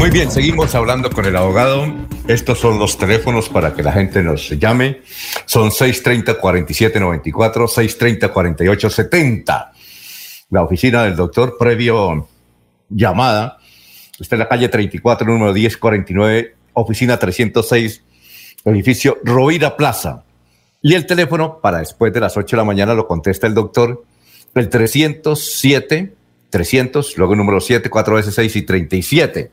Muy bien, seguimos hablando con el abogado. Estos son los teléfonos para que la gente nos llame. Son 630-4794, 630-4870. La oficina del doctor, previo llamada. Está en la calle 34, número 1049, oficina 306, edificio Rovira Plaza. Y el teléfono para después de las 8 de la mañana lo contesta el doctor, el 307 300, luego el número 7, 4 veces 6 y 37.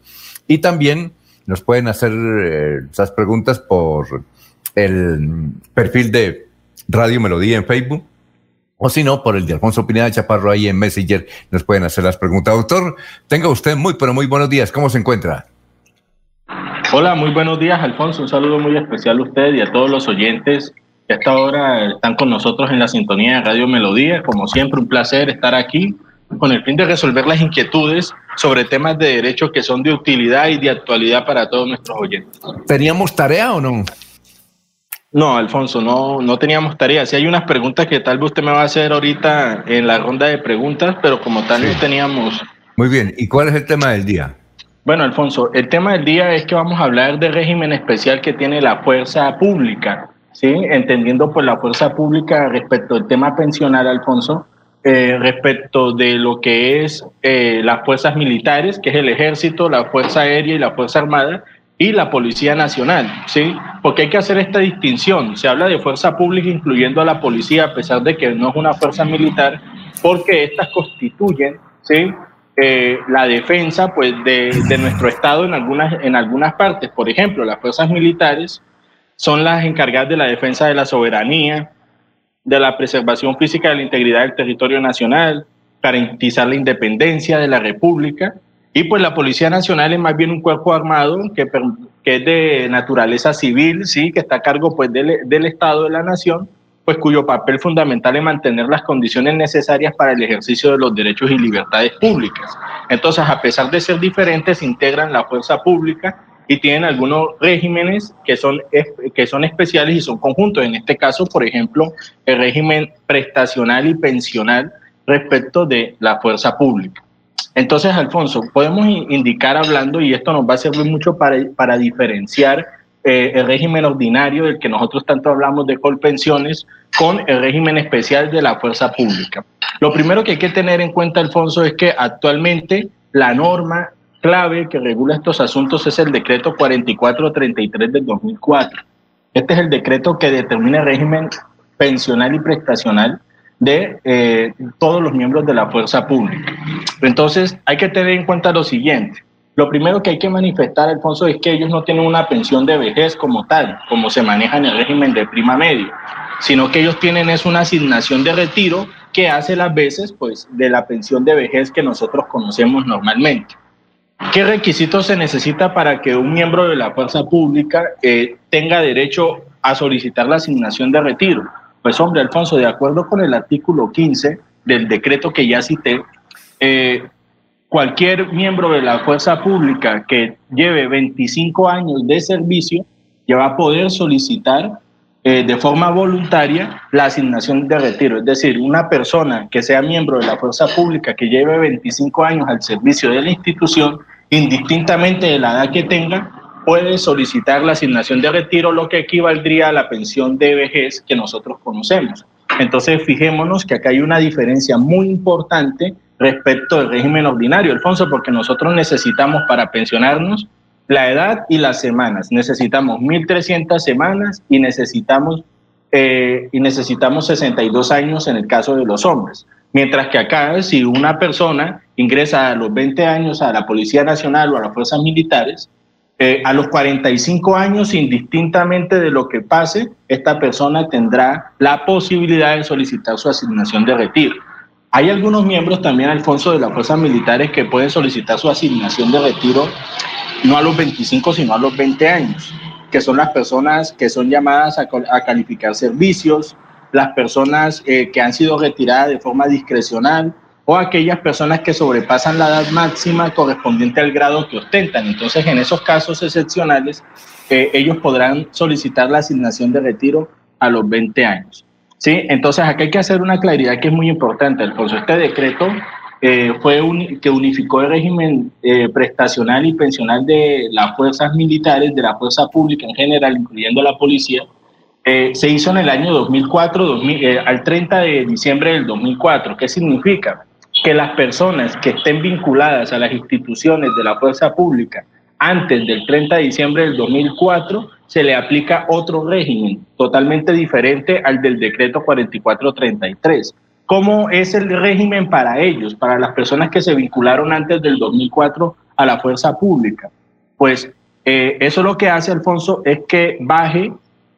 Y también nos pueden hacer eh, esas preguntas por el perfil de Radio Melodía en Facebook. O si no, por el de Alfonso Pineda Chaparro ahí en Messenger nos pueden hacer las preguntas. Doctor, tenga usted muy, pero muy buenos días. ¿Cómo se encuentra? Hola, muy buenos días, Alfonso. Un saludo muy especial a usted y a todos los oyentes que hasta ahora están con nosotros en la sintonía de Radio Melodía. Como siempre, un placer estar aquí con el fin de resolver las inquietudes sobre temas de derecho que son de utilidad y de actualidad para todos nuestros oyentes. ¿Teníamos tarea o no? No, Alfonso, no, no teníamos tarea. Si hay unas preguntas que tal vez usted me va a hacer ahorita en la ronda de preguntas, pero como tal no teníamos. Muy bien, ¿y cuál es el tema del día? Bueno, Alfonso, el tema del día es que vamos a hablar del régimen especial que tiene la fuerza pública, ¿sí? Entendiendo pues la fuerza pública respecto al tema pensional, Alfonso, eh, respecto de lo que es eh, las fuerzas militares, que es el ejército, la fuerza aérea y la fuerza armada, y la Policía Nacional, ¿sí? Porque hay que hacer esta distinción. Se habla de fuerza pública incluyendo a la policía, a pesar de que no es una fuerza militar, porque estas constituyen, ¿sí? Eh, la defensa pues, de, de, nuestro Estado en algunas, en algunas partes. Por ejemplo, las fuerzas militares son las encargadas de la defensa de la soberanía, de la preservación física de la integridad del territorio nacional, garantizar la independencia de la República. Y pues la Policía Nacional es más bien un cuerpo armado que, que es de naturaleza civil, sí, que está a cargo pues del, del Estado de la Nación, pues cuyo papel fundamental es mantener las condiciones necesarias para el ejercicio de los derechos y libertades públicas. Entonces, a pesar de ser diferentes, integran la fuerza pública y tienen algunos regímenes que son, que son especiales y son conjuntos. En este caso, por ejemplo, el régimen prestacional y pensional respecto de la fuerza pública. Entonces, Alfonso, podemos indicar hablando, y esto nos va a servir mucho para, para diferenciar eh, el régimen ordinario del que nosotros tanto hablamos de colpensiones con el régimen especial de la fuerza pública. Lo primero que hay que tener en cuenta, Alfonso, es que actualmente la norma clave que regula estos asuntos es el decreto 4433 del 2004. Este es el decreto que determina el régimen pensional y prestacional de eh, todos los miembros de la fuerza pública. Entonces, hay que tener en cuenta lo siguiente. Lo primero que hay que manifestar, Alfonso, es que ellos no tienen una pensión de vejez como tal, como se maneja en el régimen de prima media, sino que ellos tienen es una asignación de retiro que hace las veces pues, de la pensión de vejez que nosotros conocemos normalmente. ¿Qué requisitos se necesita para que un miembro de la fuerza pública eh, tenga derecho a solicitar la asignación de retiro? Pues hombre, Alfonso, de acuerdo con el artículo 15 del decreto que ya cité, eh, cualquier miembro de la fuerza pública que lleve 25 años de servicio ya va a poder solicitar eh, de forma voluntaria la asignación de retiro. Es decir, una persona que sea miembro de la fuerza pública que lleve 25 años al servicio de la institución, indistintamente de la edad que tenga, puede solicitar la asignación de retiro, lo que equivaldría a la pensión de vejez que nosotros conocemos. Entonces, fijémonos que acá hay una diferencia muy importante respecto del régimen ordinario, Alfonso, porque nosotros necesitamos para pensionarnos la edad y las semanas. Necesitamos 1.300 semanas y necesitamos, eh, y necesitamos 62 años en el caso de los hombres. Mientras que acá, si una persona ingresa a los 20 años a la Policía Nacional o a las fuerzas militares, Eh, a los 45 años, indistintamente de lo que pase, esta persona tendrá la posibilidad de solicitar su asignación de retiro. Hay algunos miembros también, Alfonso, de las fuerzas militares que pueden solicitar su asignación de retiro no a los 25, sino a los 20 años, que son las personas que son llamadas a, calificar servicios, las personas eh, que han sido retiradas de forma discrecional o aquellas personas que sobrepasan la edad máxima correspondiente al grado que ostentan. Entonces, en esos casos excepcionales, eh, ellos podrán solicitar la asignación de retiro a los 20 años. ¿Sí? Entonces, acá hay que hacer una claridad que es muy importante, Alfonso. Este decreto eh, fue un, que unificó el régimen eh, prestacional y pensional de las fuerzas militares, de la fuerza pública en general, incluyendo la policía, eh, se hizo en el año 2004, al 30 de diciembre del 2004. ¿Qué significa? Que las personas que estén vinculadas a las instituciones de la fuerza pública antes del 30 de diciembre del 2004 se le aplica otro régimen totalmente diferente al del decreto 4433. ¿Cómo es el régimen para ellos, para las personas que se vincularon antes del 2004 a la fuerza pública? Pues eh, eso lo que hace, Alfonso, es que baje,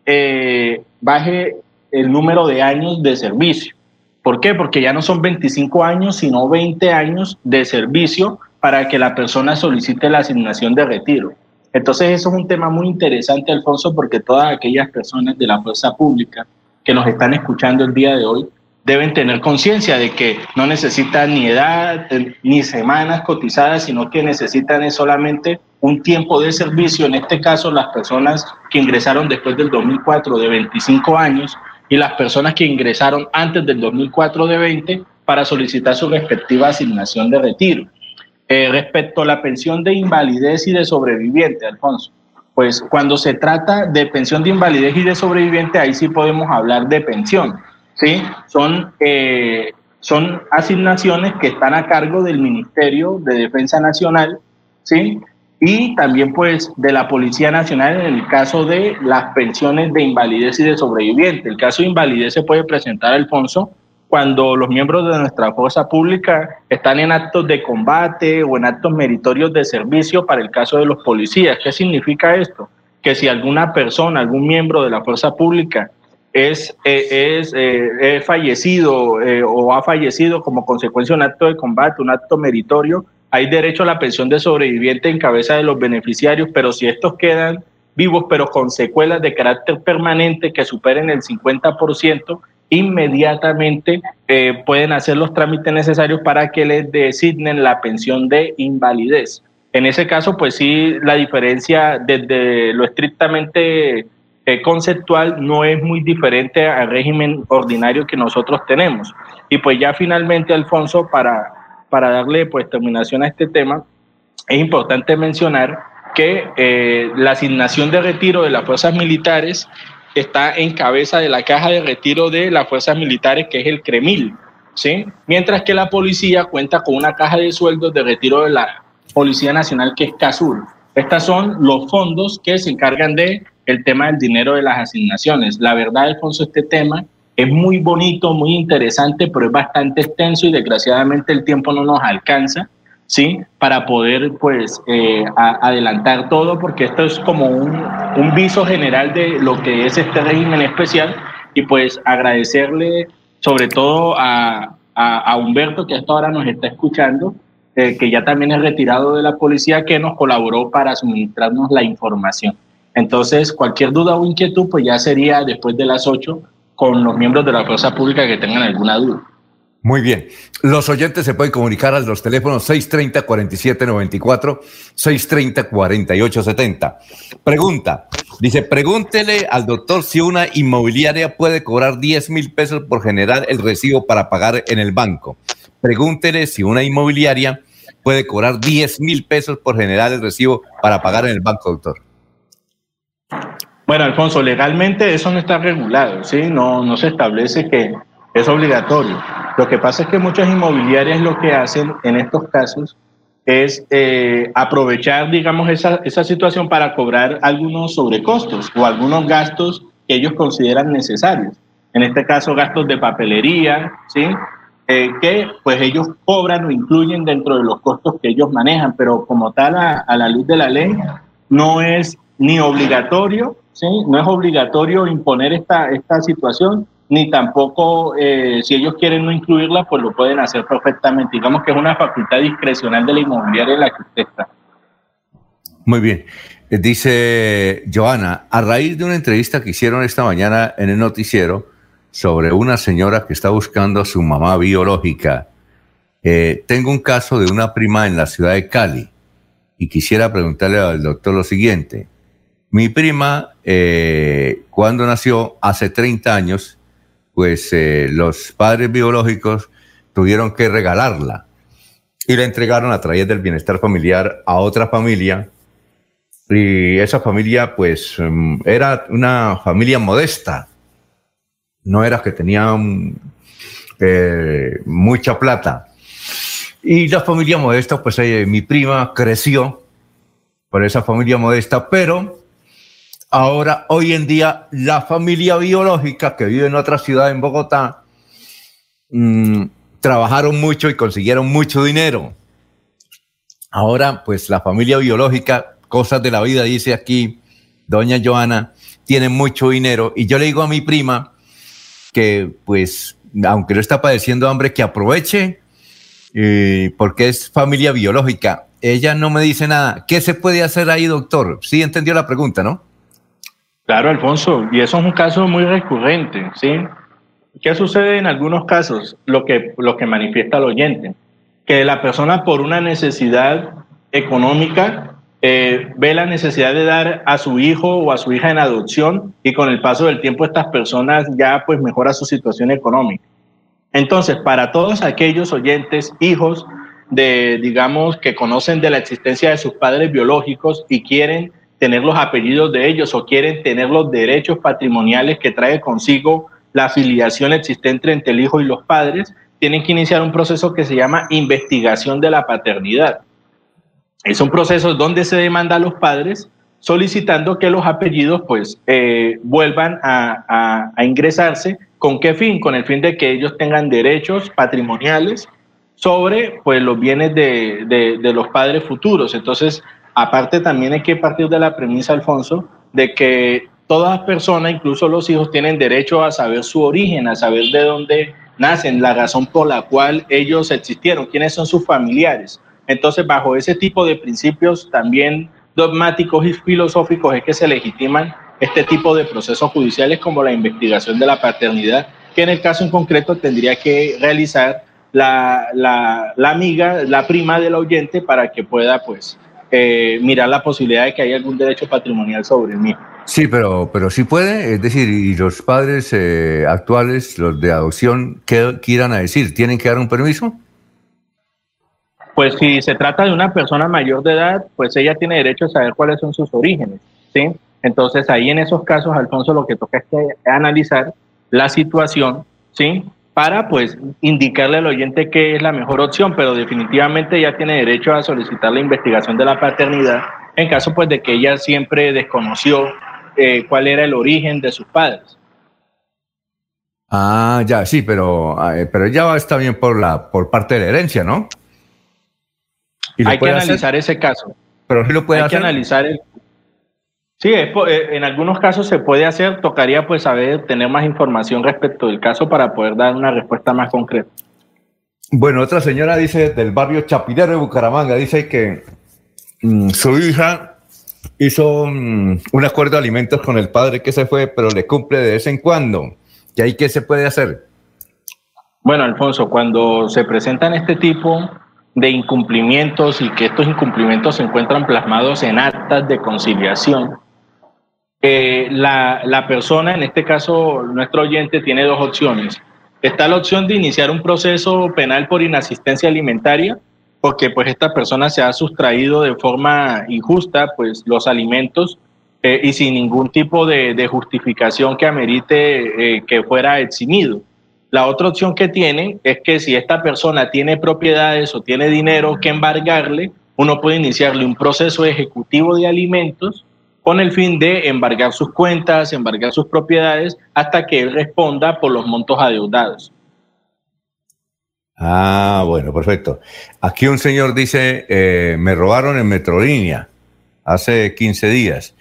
eh, baje el número de años de servicio. ¿Por qué? Porque ya no son 25 años, sino 20 años de servicio para que la persona solicite la asignación de retiro. Entonces eso es un tema muy interesante, Alfonso, porque todas aquellas personas de la fuerza pública que nos están escuchando el día de hoy deben tener conciencia de que no necesitan ni edad ni semanas cotizadas, sino que necesitan es solamente un tiempo de servicio, en este caso las personas que ingresaron después del 2004 de 25 años y las personas que ingresaron antes del 2004 de 20 para solicitar su respectiva asignación de retiro. Eh, respecto a la pensión de invalidez y de sobreviviente, Alfonso, pues cuando se trata de pensión de invalidez y de sobreviviente, ahí sí podemos hablar de pensión, ¿sí? Son, eh, son asignaciones que están a cargo del Ministerio de Defensa Nacional, ¿sí? Y también pues de la Policía Nacional en el caso de las pensiones de invalidez y de sobreviviente. El caso de invalidez se puede presentar, Alfonso, cuando los miembros de nuestra fuerza pública están en actos de combate o en actos meritorios de servicio para el caso de los policías. ¿Qué significa esto? Que si alguna persona, algún miembro de la fuerza pública es, eh, es, eh, fallecido eh, o ha fallecido como consecuencia de un acto de combate, un acto meritorio, hay derecho a la pensión de sobreviviente en cabeza de los beneficiarios, pero si estos quedan vivos pero con secuelas de carácter permanente que superen el 50%, inmediatamente eh, pueden hacer los trámites necesarios para que les designen la pensión de invalidez. En ese caso, pues sí, la diferencia desde lo estrictamente eh, conceptual no es muy diferente al régimen ordinario que nosotros tenemos. Y pues ya finalmente, Alfonso, para, para darle pues terminación a este tema, es importante mencionar que eh, la asignación de retiro de las fuerzas militares está en cabeza de la caja de retiro de las fuerzas militares, que es el CREMIL, ¿sí? Mientras que la policía cuenta con una caja de sueldos de retiro de la Policía Nacional, que es CASUR. Estos son los fondos que se encargan de el tema del dinero de las asignaciones. La verdad, Alfonso, este tema es muy bonito, muy interesante, pero es bastante extenso y desgraciadamente el tiempo no nos alcanza. ¿Sí? Para poder, pues, eh, adelantar todo, porque esto es como un, un, viso general de lo que es este régimen especial y pues agradecerle sobre todo a, a, Humberto, que hasta ahora nos está escuchando, eh, que ya también es retirado de la policía, que nos colaboró para suministrarnos la información. Entonces, cualquier duda o inquietud, pues ya sería después de las 8 con los miembros de la fuerza pública que tengan alguna duda. Muy bien. Los oyentes se pueden comunicar a los teléfonos 630-4794, 630-4870. Pregunta. Dice, pregúntele al doctor si una inmobiliaria puede cobrar 10 mil pesos por generar el recibo para pagar en el banco. Pregúntele si una inmobiliaria puede cobrar 10 mil pesos por generar el recibo para pagar en el banco, doctor. Bueno, Alfonso, legalmente eso no está regulado, ¿sí? No, no se establece que es obligatorio. Lo que pasa es que muchas inmobiliarias lo que hacen en estos casos es eh, aprovechar, digamos, esa, esa situación para cobrar algunos sobrecostos o algunos gastos que ellos consideran necesarios. En este caso, gastos de papelería, ¿sí? Eh, que pues ellos cobran o incluyen dentro de los costos que ellos manejan, pero como tal, a, a la luz de la ley, no es ni obligatorio, ¿sí? no es obligatorio imponer esta, esta situación, ni tampoco eh, si ellos quieren no incluirla, pues lo pueden hacer perfectamente. Digamos que es una facultad discrecional de la inmobiliaria en la que usted está. Muy bien. Eh, dice Joana, a raíz de una entrevista que hicieron esta mañana en el noticiero sobre una señora que está buscando a su mamá biológica, eh, tengo un caso de una prima en la ciudad de Cali y quisiera preguntarle al doctor lo siguiente. Mi prima, eh, cuando nació hace 30 años, pues los padres biológicos tuvieron que regalarla y la entregaron a través del bienestar familiar a otra familia y esa familia, pues, em, era una familia modesta. No era que tenían eh, mucha plata. Y la familia modesta, pues eh, mi prima creció por esa familia modesta, pero ahora, hoy en día, la familia biológica que vive en otra ciudad en Bogotá, mm, trabajaron mucho y consiguieron mucho dinero. Ahora, pues la familia biológica cosas de la vida, dice aquí doña Joana, tiene mucho dinero. Y yo le digo a mi prima que, pues, aunque no está padeciendo hambre, que aproveche, eh, porque es familia biológica. Ella no me dice nada. ¿Qué se puede hacer ahí, doctor? Sí entendió la pregunta, ¿no? Claro, Alfonso, y eso es un caso muy recurrente, ¿sí? ¿Qué sucede en algunos casos? Lo que, lo que manifiesta el oyente, que la persona por una necesidad económica eh, ve la necesidad de dar a su hijo o a su hija en adopción y con el paso del tiempo estas personas ya pues mejora su situación económica. Entonces, para todos aquellos oyentes, hijos de, digamos, que conocen de la existencia de sus padres biológicos y quieren tener los apellidos de ellos o quieren tener los derechos patrimoniales que trae consigo la afiliación existente entre el hijo y los padres, tienen que iniciar un proceso que se llama investigación de la paternidad. Es un proceso donde se demanda a los padres solicitando que los apellidos pues eh, vuelvan a, ingresarse. ¿Con qué fin? Con el fin de que ellos tengan derechos patrimoniales sobre pues, los bienes de, de los padres futuros. Entonces, aparte también hay que partir de la premisa, Alfonso, de que todas personas, incluso los hijos, tienen derecho a saber su origen, a saber de dónde nacen, la razón por la cual ellos existieron, quiénes son sus familiares. Entonces, bajo ese tipo de principios también dogmáticos y filosóficos es que se legitiman este tipo de procesos judiciales como la investigación de la paternidad, que en el caso en concreto tendría que realizar la, amiga, la prima del oyente para que pueda pues eh, mirar la posibilidad de que haya algún derecho patrimonial sobre mí. Sí, pero, pero sí puede, es decir, y los padres eh, actuales, los de adopción, ¿qué quieran a decir? ¿Tienen que dar un permiso? Pues si se trata de una persona mayor de edad, pues ella tiene derecho a saber cuáles son sus orígenes, ¿sí? Entonces ahí en esos casos, Alfonso, lo que toca es analizar la situación, ¿sí? Para pues indicarle al oyente qué es la mejor opción, pero definitivamente ella tiene derecho a solicitar la investigación de la paternidad en caso pues de que ella siempre desconoció eh, cuál era el origen de sus padres. Ah, ya, sí, pero, eh, pero ella está bien por, la, por parte de la herencia, ¿no? Hay que analizar ese caso. Pero sí lo puede Hay que analizar el... Sí, eh, en algunos casos se puede hacer, tocaría pues saber, tener más información respecto del caso para poder dar una respuesta más concreta. Bueno, otra señora dice del barrio Chapinero de Bucaramanga, dice que mm, su hija hizo mm, un acuerdo de alimentos con el padre que se fue, pero le cumple de vez en cuando. ¿Y ahí qué se puede hacer? Bueno, Alfonso, cuando se presentan este tipo de incumplimientos y que estos incumplimientos se encuentran plasmados en actas de conciliación, la, persona, en este caso nuestro oyente, tiene dos opciones. Está la opción de iniciar un proceso penal por inasistencia alimentaria, porque pues esta persona se ha sustraído de forma injusta pues los alimentos eh, y sin ningún tipo de, de justificación que amerite eh, que fuera eximido. La otra opción que tiene es que si esta persona tiene propiedades o tiene dinero que embargarle, uno puede iniciarle un proceso ejecutivo de alimentos con el fin de embargar sus cuentas, embargar sus propiedades, hasta que él responda por los montos adeudados. Ah, bueno, perfecto. Aquí un señor dice, eh, me robaron en Metrolínea. hace 15 días.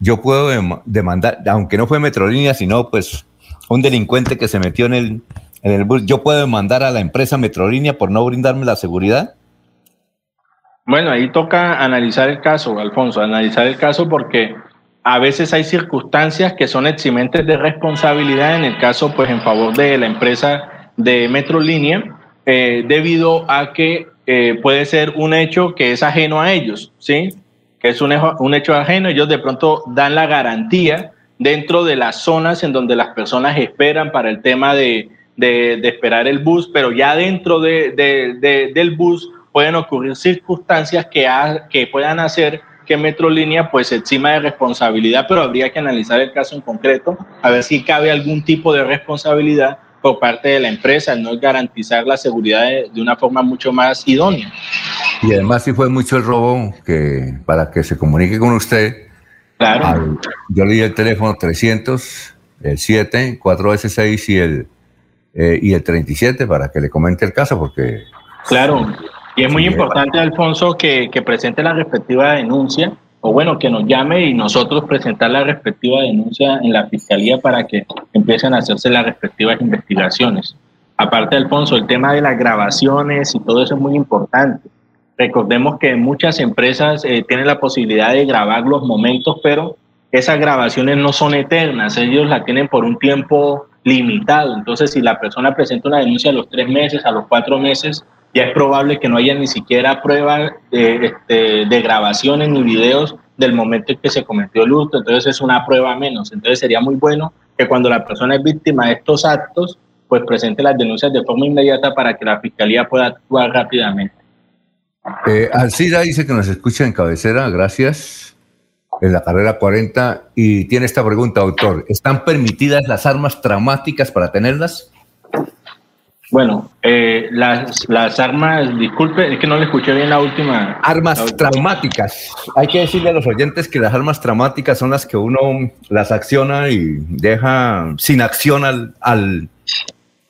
Yo puedo demandar, aunque no fue Metrolínea, sino pues un delincuente que se metió en el, en el bus, ¿yo puedo demandar a la empresa Metrolínea por no brindarme la seguridad? Bueno, ahí toca analizar el caso, Alfonso, analizar el caso porque a veces hay circunstancias que son eximentes de responsabilidad en el caso, pues en favor de la empresa de Metrolínea, eh, debido a que eh, puede ser un hecho que es ajeno a ellos, ¿sí? Que es un, un hecho ajeno, ellos de pronto dan la garantía dentro de las zonas en donde las personas esperan para el tema de, de, esperar el bus, pero ya dentro de, del bus pueden ocurrir circunstancias que, que puedan hacer que Metrolínea pues exima de responsabilidad, pero habría que analizar el caso en concreto, a ver si cabe algún tipo de responsabilidad por parte de la empresa, no garantizar la seguridad de, una forma mucho más idónea. Y además si fue mucho el robo que para que se comunique con usted, claro. yo le di el teléfono 300, el 7, 4S6 y el, eh, y el 37 para que le comente el caso porque... Claro, y es muy importante, Alfonso, que, que presente la respectiva denuncia o bueno, que nos llame y nosotros presentar la respectiva denuncia en la fiscalía para que empiecen a hacerse las respectivas investigaciones. Aparte, Alfonso, el tema de las grabaciones y todo eso es muy importante. Recordemos que muchas empresas eh, tienen la posibilidad de grabar los momentos, pero esas grabaciones no son eternas, ellos la tienen por un tiempo limitado. Entonces, si la persona presenta una denuncia a los tres meses, a los cuatro meses, ya es probable que no haya ni siquiera pruebas de, este, de, grabaciones ni videos del momento en que se cometió el hurto, entonces es una prueba menos. Entonces sería muy bueno que cuando la persona es víctima de estos actos, pues presente las denuncias de forma inmediata para que la fiscalía pueda actuar rápidamente. Eh, Alcida dice que nos escucha en cabecera, gracias, en la carrera 40, y tiene esta pregunta, autor, ¿están permitidas las armas traumáticas para tenerlas? Bueno, eh, las, las armas, disculpe, es que no le escuché bien la última. Armas traumáticas. Hay que decirle a los oyentes que las armas traumáticas son las que uno las acciona y deja sin acción al, al,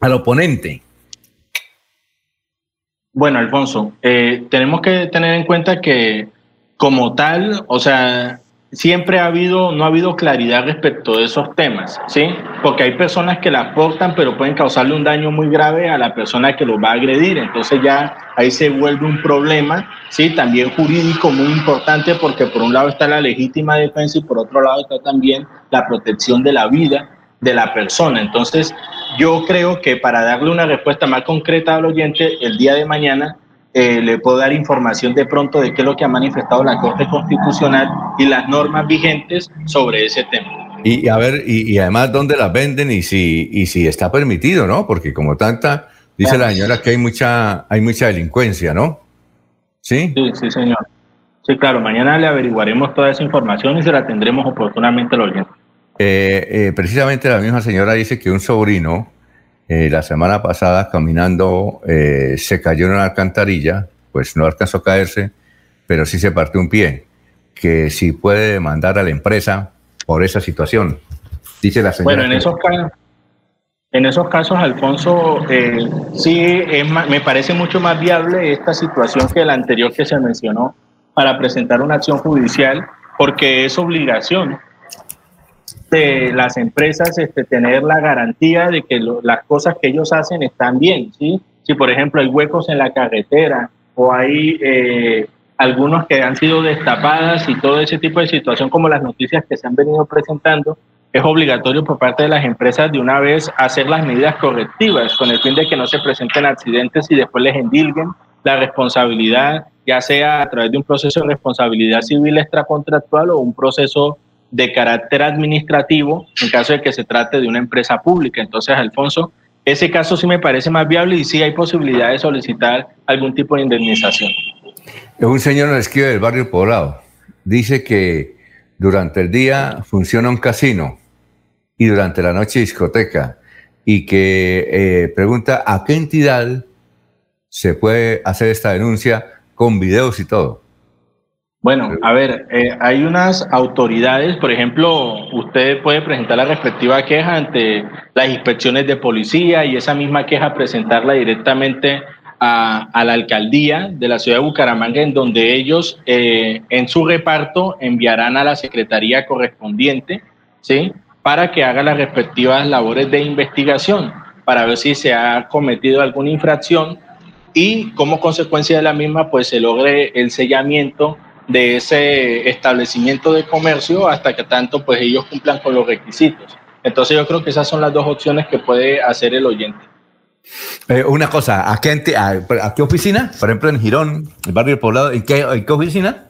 al oponente. Bueno, Alfonso, eh, tenemos que tener en cuenta que como tal, o sea, siempre ha habido, no ha habido claridad respecto de esos temas, ¿sí? Porque hay personas que las portan, pero pueden causarle un daño muy grave a la persona que los va a agredir. Entonces ya ahí se vuelve un problema, ¿sí? También jurídico muy importante porque por un lado está la legítima defensa y por otro lado está también la protección de la vida de la persona. Entonces yo creo que para darle una respuesta más concreta al oyente, el día de mañana eh, le puedo dar información de pronto de qué es lo que ha manifestado la Corte Constitucional y las normas vigentes sobre ese tema. Y a ver, y, además dónde las venden y si, y si está permitido, ¿no? Porque como tanta, dice la señora que hay mucha, hay mucha delincuencia, ¿no? Sí, sí, sí, señor. Sí, claro, mañana le averiguaremos toda esa información y se la tendremos oportunamente al oyente. Eh, eh, precisamente la misma señora dice que un sobrino eh, la semana pasada caminando eh, se cayó en una alcantarilla, pues no alcanzó a caerse, pero sí se partió un pie, que sí puede demandar a la empresa por esa situación, dice la señora. Bueno, en esos casos, en esos casos Alfonso, eh, sí me parece mucho más viable esta situación que la anterior que se mencionó para presentar una acción judicial, porque es obligación de las empresas este, tener la garantía de que las cosas que ellos hacen están bien, ¿sí? Si, por ejemplo, hay huecos en la carretera o hay eh, algunos que han sido destapadas y todo ese tipo de situación, como las noticias que se han venido presentando, es obligatorio por parte de las empresas de una vez hacer las medidas correctivas con el fin de que no se presenten accidentes y después les endilguen la responsabilidad, ya sea a través de un proceso de responsabilidad civil extracontractual o un proceso de carácter administrativo en caso de que se trate de una empresa pública. Entonces, Alfonso, ese caso sí me parece más viable y sí hay posibilidad de solicitar algún tipo de indemnización. Un señor nos escribe del barrio Poblado. Dice que durante el día funciona un casino y durante la noche discoteca y que eh, pregunta a qué entidad se puede hacer esta denuncia con videos y todo. Bueno, a ver, eh, hay unas autoridades, por ejemplo, usted puede presentar la respectiva queja ante las inspecciones de policía y esa misma queja presentarla directamente a, la alcaldía de la ciudad de Bucaramanga, en donde ellos eh, en su reparto enviarán a la secretaría correspondiente, ¿sí? Para que haga las respectivas labores de investigación, para ver si se ha cometido alguna infracción y como consecuencia de la misma, pues se logre el sellamiento de ese establecimiento de comercio hasta que tanto pues ellos cumplan con los requisitos. Entonces yo creo que esas son las dos opciones que puede hacer el oyente. Eh, una cosa, ¿a qué, a, qué, oficina? Por ejemplo, en Girón, el barrio Poblado, ¿en qué, ¿en qué, oficina?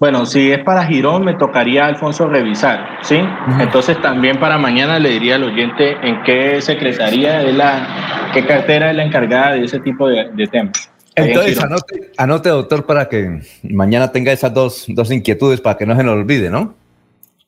Bueno, si es para Girón, me tocaría, Alfonso, revisar, ¿sí? Entonces también para mañana le diría al oyente en qué secretaría es la, qué cartera es la encargada de ese tipo de, de temas. Entonces, anote, anote, doctor, para que mañana tenga esas dos, dos inquietudes para que no se nos olvide, ¿no?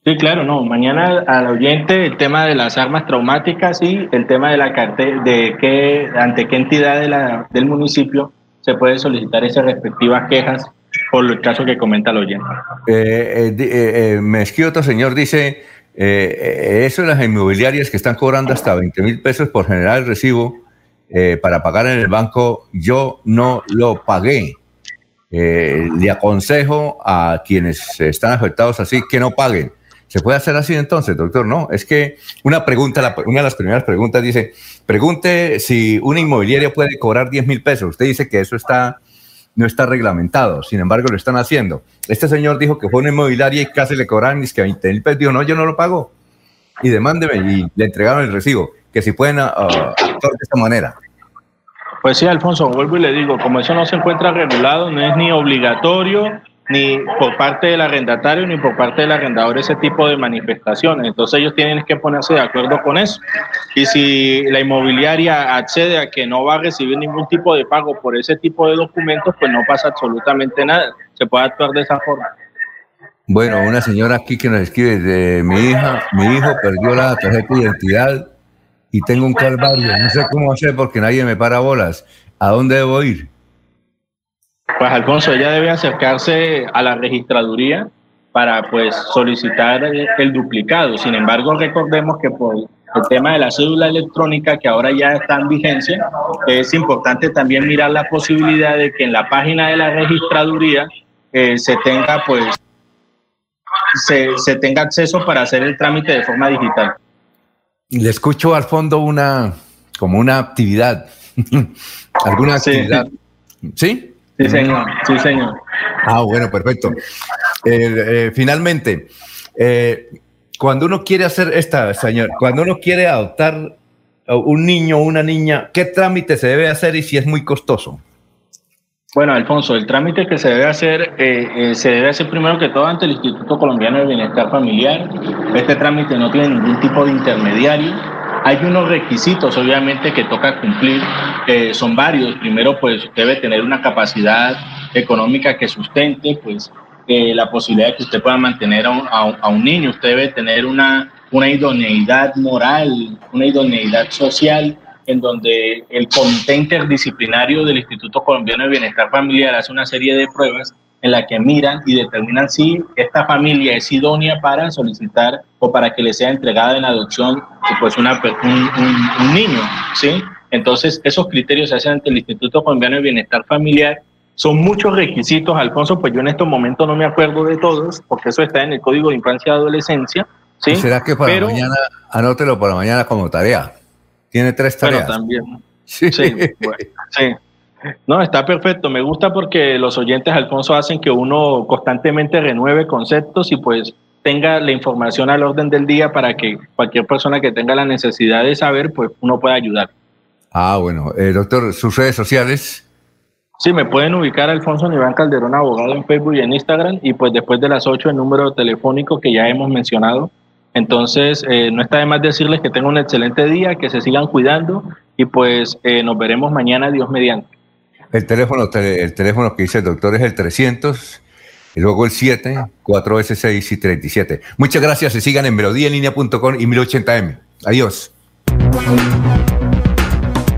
Sí, claro, no. Mañana al oyente el tema de las armas traumáticas y el tema de la cartera, de qué, ante qué entidad de la, del municipio se puede solicitar esas respectivas quejas por el caso que comenta el oyente. Eh, eh, eh me escribe otro señor, dice, eh, eso de las inmobiliarias que están cobrando hasta 20 mil pesos por generar el recibo para pagar en el banco, yo no lo pagué. le aconsejo a quienes están afectados así que no paguen ¿Se puede hacer así entonces, doctor? No, es que una pregunta, una de las primeras preguntas dice, pregunte si una inmobiliaria puede cobrar 10 mil pesos. Usted dice que eso está, no está reglamentado, sin embargo lo están haciendo. Este señor dijo que fue una inmobiliaria y casi le cobraron que 20 mil pesos. Dijo, no, yo no lo pago. Y demándeme y le entregaron el recibo. Que si pueden uh, actuar de esta manera. Pues sí, Alfonso, vuelvo y le digo, como eso no se encuentra regulado, no es ni obligatorio ni por parte del arrendatario ni por parte del arrendador ese tipo de manifestaciones. Entonces ellos tienen que ponerse de acuerdo con eso. Y si la inmobiliaria accede a que no va a recibir ningún tipo de pago por ese tipo de documentos, pues no pasa absolutamente nada. Se puede actuar de esa forma. Bueno, una señora aquí que nos escribe de mi hija, mi hijo perdió la tarjeta de identidad y tengo un calvario. No sé cómo hacer porque nadie me para bolas. ¿A dónde debo ir? Pues Alfonso, ella debe acercarse a la registraduría para pues solicitar el duplicado. Sin embargo, recordemos que por el tema de la cédula electrónica que ahora ya está en vigencia, es importante también mirar la posibilidad de que en la página de la registraduría eh, se tenga pues se, se, tenga acceso para hacer el trámite de forma digital. Le escucho al fondo una como una actividad, alguna actividad, ¿sí? Sí, señor. Sí, señor. Ah, bueno, perfecto. Eh, finalmente, eh, cuando uno quiere hacer esta, señor, cuando uno quiere adoptar un niño o una niña, ¿qué trámite se debe hacer y si es muy costoso? Bueno, Alfonso, el trámite que se debe hacer, eh, se debe hacer primero que todo ante el Instituto Colombiano de Bienestar Familiar. Este trámite no tiene ningún tipo de intermediario hay unos requisitos, obviamente, que toca cumplir, son varios. Primero, pues debe tener una capacidad económica que sustente, pues, eh, la posibilidad de que usted pueda mantener a un, a un, niño. Usted debe tener una, una idoneidad moral, una idoneidad social, en donde el Comité Interdisciplinario del Instituto Colombiano de Bienestar Familiar hace una serie de pruebas en la que miran y determinan si esta familia es idónea para solicitar o para que le sea entregada en adopción pues una, un, niño, ¿sí? Entonces, esos criterios se hacen ante el Instituto Colombiano de Bienestar Familiar. Son muchos requisitos, Alfonso, pues yo en estos momentos no me acuerdo de todos, porque eso está en el Código de Infancia y Adolescencia. ¿sí? ¿Será que para mañana, anótelo para mañana como tarea? Tiene tres tareas. Bueno, también. Sí, sí, sí. No, está perfecto. Me gusta porque los oyentes, Alfonso, hacen que uno constantemente renueve conceptos y pues tenga la información al orden del día para que cualquier persona que tenga la necesidad de saber, pues uno pueda ayudar. Ah, bueno. Eh, doctor, sus redes sociales. Sí, me pueden ubicar Alfonso Niván Calderón, abogado en Facebook y en Instagram, y pues después de las 8 el número telefónico que ya hemos mencionado. Entonces, eh, no está de más decirles que tengan un excelente día, que se sigan cuidando y pues eh, nos veremos mañana, Dios mediante. El teléfono, el teléfono que dice el doctor es el 300 y luego el 7, 4S6 y 37. Muchas gracias. Se sigan en melodíaenlínea.com y 1080m. Adiós.